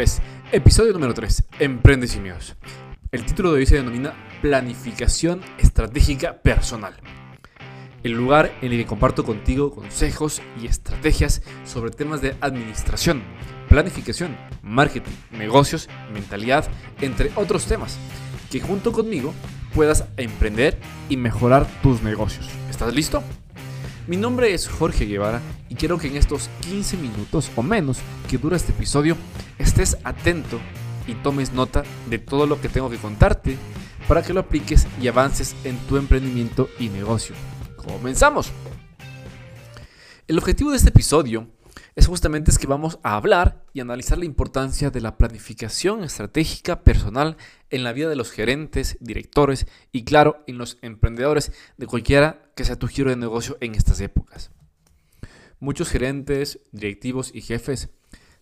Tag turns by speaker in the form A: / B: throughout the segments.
A: 3, episodio número 3, Emprende sin miedos. El título de hoy se denomina Planificación Estratégica Personal. El lugar en el que comparto contigo consejos y estrategias sobre temas de administración, planificación, marketing, negocios, mentalidad, entre otros temas, que junto conmigo puedas emprender y mejorar tus negocios. ¿Estás listo? Mi nombre es Jorge Guevara y quiero que en estos 15 minutos o menos que dura este episodio estés atento y tomes nota de todo lo que tengo que contarte para que lo apliques y avances en tu emprendimiento y negocio. ¡Comenzamos! El objetivo de este episodio es justamente es que vamos a hablar y analizar la importancia de la planificación estratégica personal en la vida de los gerentes, directores y claro, en los emprendedores de cualquiera que sea tu giro de negocio en estas épocas. Muchos gerentes, directivos y jefes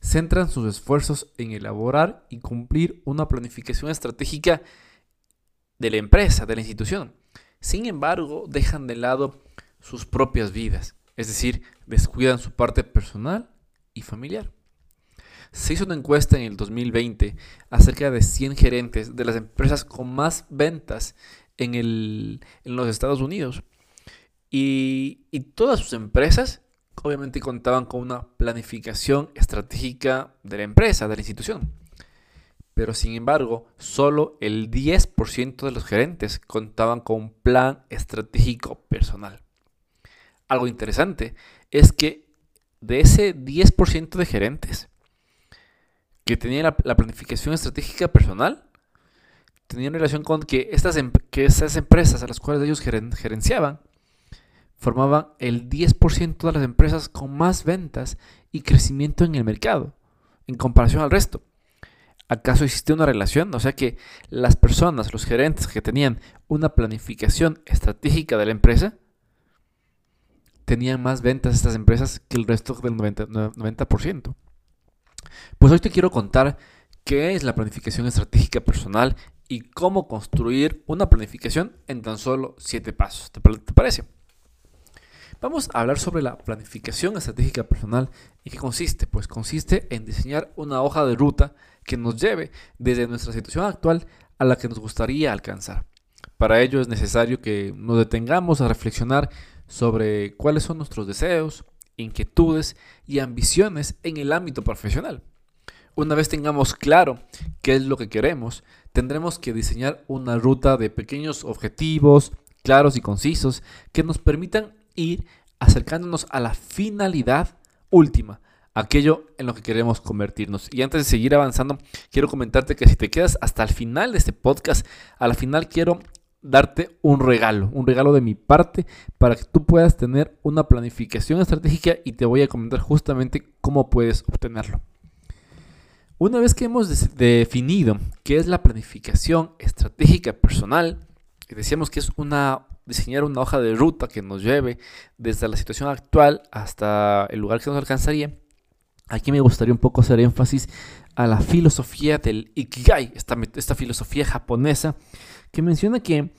A: centran sus esfuerzos en elaborar y cumplir una planificación estratégica de la empresa, de la institución. Sin embargo, dejan de lado sus propias vidas es decir, descuidan su parte personal y familiar. Se hizo una encuesta en el 2020 acerca de 100 gerentes de las empresas con más ventas en, los Estados Unidos. Y, y todas sus empresas obviamente contaban con una planificación estratégica de la empresa, de la institución. Pero sin embargo, solo el 10% de los gerentes contaban con un plan estratégico personal algo interesante es que de ese 10% de gerentes que tenían la, planificación estratégica personal, tenían relación con que estas, em, que empresas a las cuales ellos gerenciaban formaban el 10% de las empresas con más ventas y crecimiento en el mercado en comparación al resto. ¿Acaso existe una relación? O sea que las personas, los gerentes que tenían una planificación estratégica de la empresa, tenían más ventas estas empresas que el resto del 90%. Pues hoy te quiero contar qué es la planificación estratégica personal y cómo construir una planificación en tan solo 7 pasos. ¿Te, parece? Vamos a hablar sobre la planificación estratégica personal. ¿Y qué consiste? Pues consiste en diseñar una hoja de ruta que nos lleve desde nuestra situación actual a la que nos gustaría alcanzar. Para ello es necesario que nos detengamos a reflexionar sobre cuáles son nuestros deseos, inquietudes y ambiciones en el ámbito profesional. Una vez tengamos claro qué es lo que queremos, tendremos que diseñar una ruta de pequeños objetivos claros y concisos que nos permitan ir acercándonos a la finalidad última, aquello en lo que queremos convertirnos. Y antes de seguir avanzando, quiero comentarte que si te quedas hasta el final de este podcast, al final quiero darte un regalo, un regalo de mi parte para que tú puedas tener una planificación estratégica y te voy a comentar justamente cómo puedes obtenerlo. Una vez que hemos definido qué es la planificación estratégica personal, decíamos que es diseñar una hoja de ruta que nos lleve desde la situación actual hasta el lugar que nos alcanzaría. Aquí me gustaría un poco hacer énfasis a la filosofía del Ikigai, esta filosofía japonesa que menciona que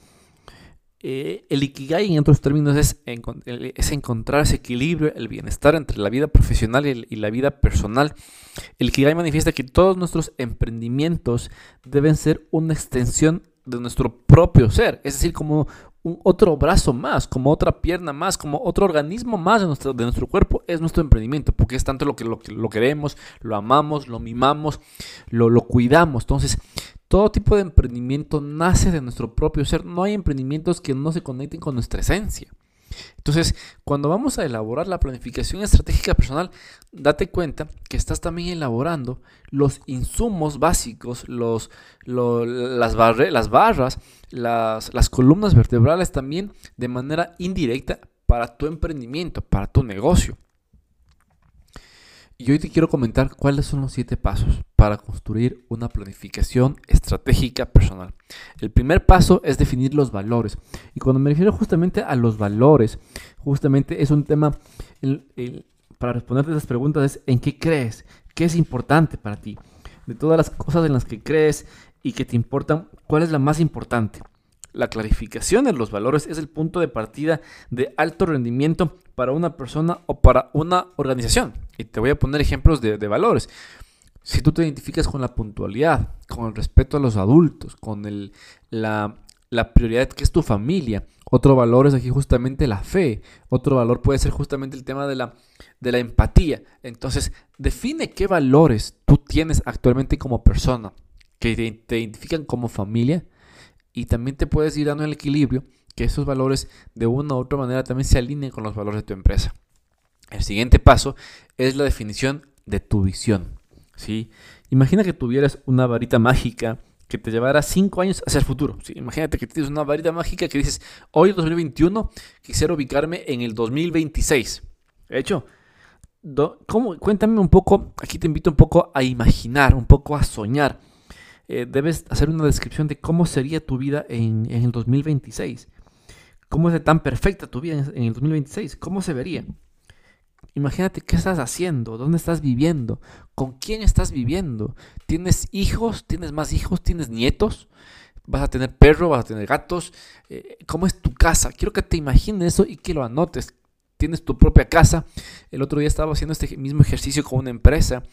A: eh, el Ikigai, en otros términos, es, es, encontrar ese equilibrio, el bienestar entre la vida profesional y, la vida personal. El Ikigai manifiesta que todos nuestros emprendimientos deben ser una extensión de nuestro propio ser, es decir, como un otro brazo más, como otra pierna más, como otro organismo más de nuestro, de nuestro cuerpo, es nuestro emprendimiento, porque es tanto lo que lo, lo queremos, lo amamos, lo mimamos, lo, lo cuidamos. Entonces, todo tipo de emprendimiento nace de nuestro propio ser. No hay emprendimientos que no se conecten con nuestra esencia. Entonces, cuando vamos a elaborar la planificación estratégica personal, date cuenta que estás también elaborando los insumos básicos, los, las, barras, las columnas vertebrales también de manera indirecta para tu emprendimiento, para tu negocio. Y hoy te quiero comentar cuáles son los siete pasos para construir una planificación estratégica personal. El primer paso es definir los valores. Y cuando me refiero justamente a los valores, justamente es un tema, para responderte a estas preguntas es ¿en qué crees? ¿Qué es importante para ti? De todas las cosas en las que crees y que te importan, ¿cuál es la más importante? La clarificación de los valores es el punto de partida de alto rendimiento para una persona o para una organización. Y te voy a poner ejemplos de, valores. Si tú te identificas con la puntualidad, con el respeto a los adultos, con el, la, prioridad que es tu familia, otro valor es aquí justamente la fe. Otro valor puede ser justamente el tema de la, de la empatía. Entonces, define qué valores tú tienes actualmente como persona, que te, identifican como familia. Y también te puedes ir dando el equilibrio, que esos valores de una u otra manera también se alineen con los valores de tu empresa. El siguiente paso es la definición de tu visión. ¿sí? Imagina que tuvieras una varita mágica que te llevará cinco años hacia el futuro. Imagínate que tienes una varita mágica que dices, hoy 2021 quisiera ubicarme en el 2026. De hecho, cuéntame un poco, aquí te invito un poco a imaginar, un poco a soñar. Eh, debes hacer una descripción de cómo sería tu vida en, el 2026. ¿Cómo es tan perfecta tu vida en el 2026? ¿Cómo se vería? Imagínate qué estás haciendo, dónde estás viviendo, con quién estás viviendo. ¿Tienes hijos? ¿Tienes más hijos? ¿Tienes nietos? ¿Vas a tener perro? ¿Vas a tener gatos? Eh, ¿Cómo es tu casa? Quiero que te imagines eso y que lo anotes. Tienes tu propia casa. El otro día estaba haciendo este mismo ejercicio con una empresa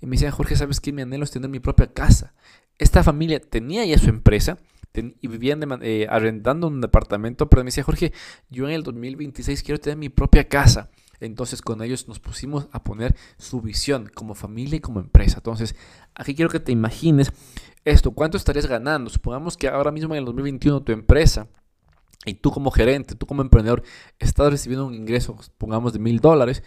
A: y me decían, Jorge, ¿sabes qué? Mi anhelo es tener mi propia casa. Esta familia tenía ya su empresa y vivían eh, arrendando un departamento, pero me decía, Jorge, yo en el 2026 quiero tener mi propia casa. Entonces con ellos nos pusimos a poner su visión como familia y como empresa. Entonces aquí quiero que te imagines esto, ¿cuánto estarías ganando? Supongamos que ahora mismo en el 2021 tu empresa y tú como gerente, tú como emprendedor, estás recibiendo un ingreso, pongamos de mil dólares.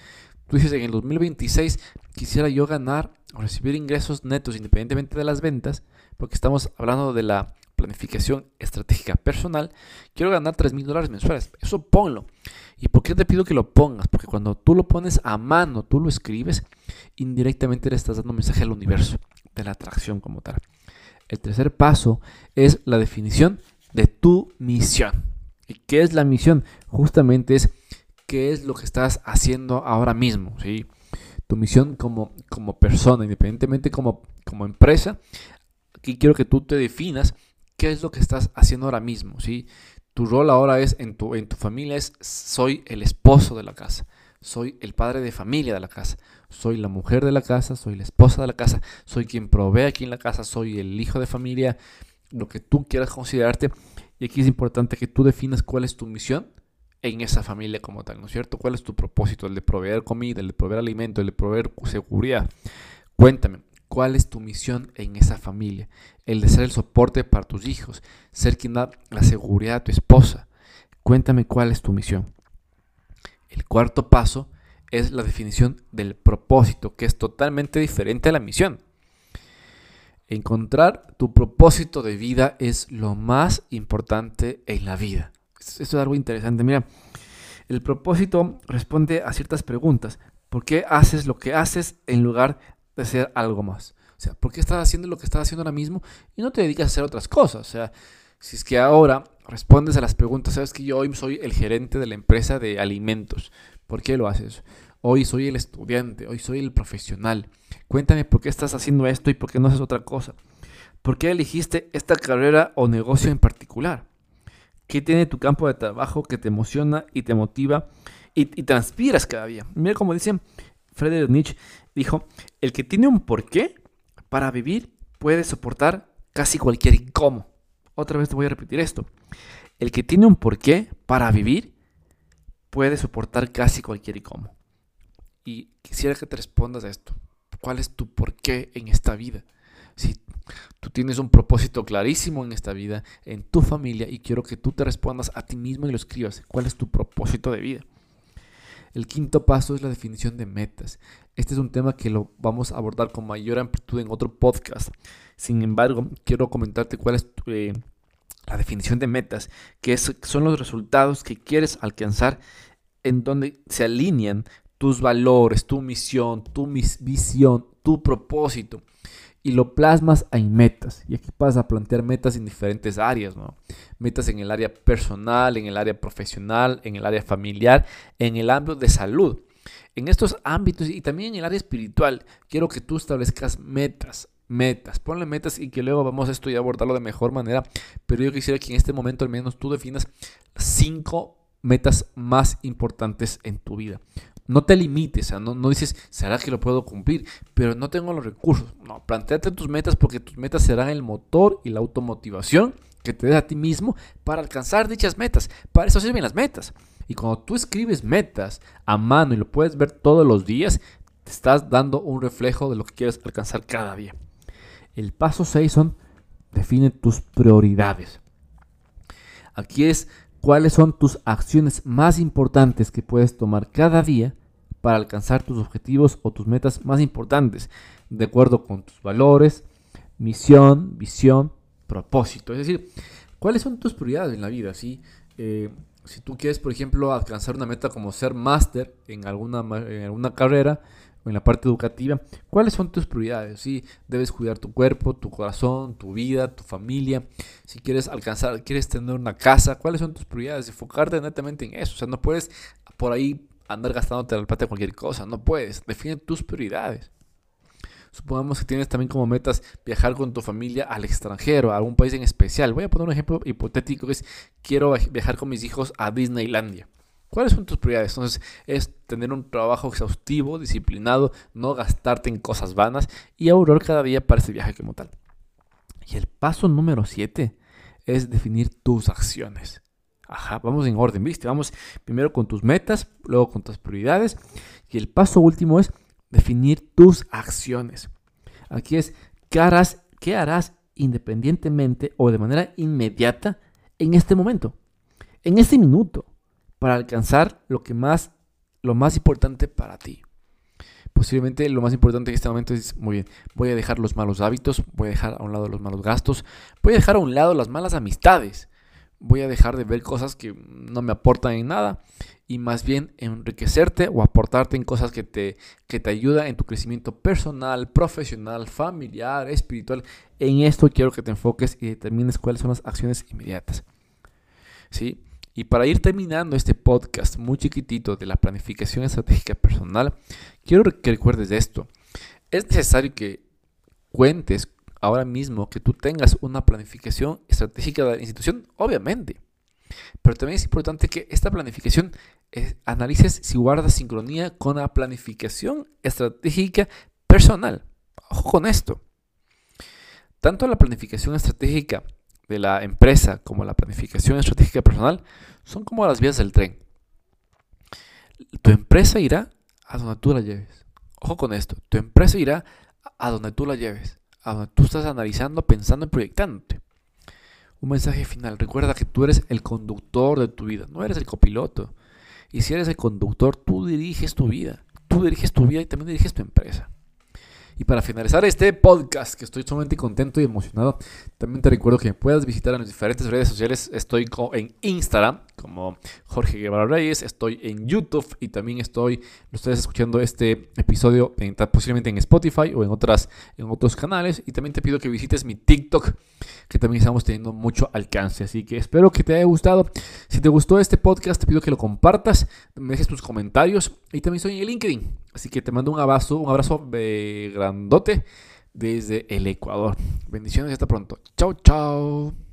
A: Tú dices, en el 2026 quisiera yo ganar o recibir ingresos netos independientemente de las ventas, porque estamos hablando de la planificación estratégica personal, quiero ganar 3 mil dólares mensuales. Eso ponlo. ¿Y por qué te pido que lo pongas? Porque cuando tú lo pones a mano, tú lo escribes, indirectamente le estás dando mensaje al universo de la atracción como tal. El tercer paso es la definición de tu misión. ¿Y qué es la misión? Justamente es qué es lo que estás haciendo ahora mismo. ¿sí? Tu misión como, como persona, independientemente como, como empresa. Aquí quiero que tú te definas qué es lo que estás haciendo ahora mismo. ¿sí? Tu rol ahora es en tu, en tu familia es soy el esposo de la casa, soy el padre de familia de la casa, soy la mujer de la casa, soy la esposa de la casa, soy quien provee aquí en la casa, soy el hijo de familia, lo que tú quieras considerarte. Y aquí es importante que tú definas cuál es tu misión en esa familia como tal, ¿no es cierto? ¿Cuál es tu propósito? El de proveer comida, el de proveer alimento, el de proveer seguridad. Cuéntame, ¿Cuál es tu misión en esa familia? El de ser el soporte para tus hijos, ser quien da la seguridad a tu esposa. Cuéntame cuál es tu misión. El cuarto paso es la definición del propósito, que es totalmente diferente a la misión. Encontrar tu propósito de vida es lo más importante en la vida. Esto es algo interesante. Mira, el propósito responde a ciertas preguntas. ¿Por qué haces lo que haces en lugar de hacer algo más. O sea, ¿por qué estás haciendo lo que estás haciendo ahora mismo y no te dedicas a hacer otras cosas? O sea, si es que ahora respondes a las preguntas, sabes que yo hoy soy el gerente de la empresa de alimentos. ¿Por qué lo haces? Hoy soy el estudiante, hoy soy el profesional. Cuéntame por qué estás haciendo esto y por qué no haces otra cosa. ¿Por qué elegiste esta carrera o negocio en particular? ¿Qué tiene tu campo de trabajo que te emociona y te motiva y, y transpiras cada día? Mira como dicen Friedrich Nietzsche, dijo, el que tiene un porqué para vivir puede soportar casi cualquier incómodo. Otra vez te voy a repetir esto. El que tiene un porqué para vivir puede soportar casi cualquier incómodo. Y quisiera que te respondas a esto. ¿Cuál es tu porqué en esta vida? Si tú tienes un propósito clarísimo en esta vida, en tu familia, y quiero que tú te respondas a ti mismo y lo escribas. ¿Cuál es tu propósito de vida? El quinto paso es la definición de metas. Este es un tema que lo vamos a abordar con mayor amplitud en otro podcast. Sin embargo, quiero comentarte cuál es eh, la definición de metas, que son los resultados que quieres alcanzar en donde se alinean tus valores, tu misión, tu visión, tu propósito y lo plasmas en metas. Y aquí vas a plantear metas en diferentes áreas, ¿no? Metas en el área personal, en el área profesional, en el área familiar, en el ámbito de salud. En estos ámbitos y también en el área espiritual, quiero que tú establezcas metas, metas, ponle metas y que luego vamos a esto y abordarlo de mejor manera. Pero yo quisiera que en este momento al menos tú definas cinco metas más importantes en tu vida. No te limites, no, no dices, ¿será que lo puedo cumplir? Pero no tengo los recursos. No, planteate tus metas porque tus metas serán el motor y la automotivación que te des a ti mismo para alcanzar dichas metas. Para eso sirven las metas. Y cuando tú escribes metas a mano y lo puedes ver todos los días, te estás dando un reflejo de lo que quieres alcanzar cada día. El paso 6 son define tus prioridades. Aquí es cuáles son tus acciones más importantes que puedes tomar cada día para alcanzar tus objetivos o tus metas más importantes, de acuerdo con tus valores, misión, visión, propósito. Es decir, cuáles son tus prioridades en la vida. Eh, si tú quieres, por ejemplo, alcanzar una meta como ser máster en alguna, en alguna carrera, en la parte educativa, ¿cuáles son tus prioridades? Si debes cuidar tu cuerpo, tu corazón, tu vida, tu familia. Si quieres alcanzar, quieres tener una casa, ¿cuáles son tus prioridades? Enfocarte netamente en eso. O sea, no puedes por ahí andar gastándote la plata de cualquier cosa. No puedes. Define tus prioridades. Supongamos que tienes también como metas viajar con tu familia al extranjero, a algún país en especial. Voy a poner un ejemplo hipotético que es quiero viajar con mis hijos a Disneylandia. ¿Cuáles son tus prioridades? Entonces, es tener un trabajo exhaustivo, disciplinado, no gastarte en cosas vanas y ahorrar cada día para ese viaje como tal. Y el paso número 7 es definir tus acciones. Ajá, vamos en orden, ¿viste? Vamos primero con tus metas, luego con tus prioridades. Y el paso último es definir tus acciones. Aquí es, ¿qué harás, qué harás independientemente o de manera inmediata en este momento? En este minuto para alcanzar lo que más, lo más importante para ti. Posiblemente lo más importante en este momento es, muy bien, voy a dejar los malos hábitos, voy a dejar a un lado los malos gastos, voy a dejar a un lado las malas amistades, voy a dejar de ver cosas que no me aportan en nada y más bien enriquecerte o aportarte en cosas que te, que te ayudan en tu crecimiento personal, profesional, familiar, espiritual. En esto quiero que te enfoques y determines cuáles son las acciones inmediatas. ¿Sí? Y para ir terminando este podcast muy chiquitito de la planificación estratégica personal, quiero que recuerdes esto. Es necesario que cuentes ahora mismo que tú tengas una planificación estratégica de la institución, obviamente. Pero también es importante que esta planificación eh, analices si guarda sincronía con la planificación estratégica personal. Ojo con esto. Tanto la planificación estratégica de la empresa como la planificación estratégica personal son como las vías del tren. Tu empresa irá a donde tú la lleves. Ojo con esto, tu empresa irá a donde tú la lleves, a donde tú estás analizando, pensando y proyectándote. Un mensaje final, recuerda que tú eres el conductor de tu vida, no eres el copiloto. Y si eres el conductor, tú diriges tu vida. Tú diriges tu vida y también diriges tu empresa. Y para finalizar este podcast, que estoy sumamente contento y emocionado, también te recuerdo que puedas visitar en las diferentes redes sociales. Estoy en Instagram como Jorge Guevara Reyes, estoy en YouTube y también estoy, estás escuchando este episodio posiblemente en Spotify o en, otras, en otros canales. Y también te pido que visites mi TikTok, que también estamos teniendo mucho alcance. Así que espero que te haya gustado. Si te gustó este podcast, te pido que lo compartas, me dejes tus comentarios y también estoy en LinkedIn. Así que te mando un abrazo, un abrazo grandote desde el Ecuador. Bendiciones y hasta pronto. Chao, chao.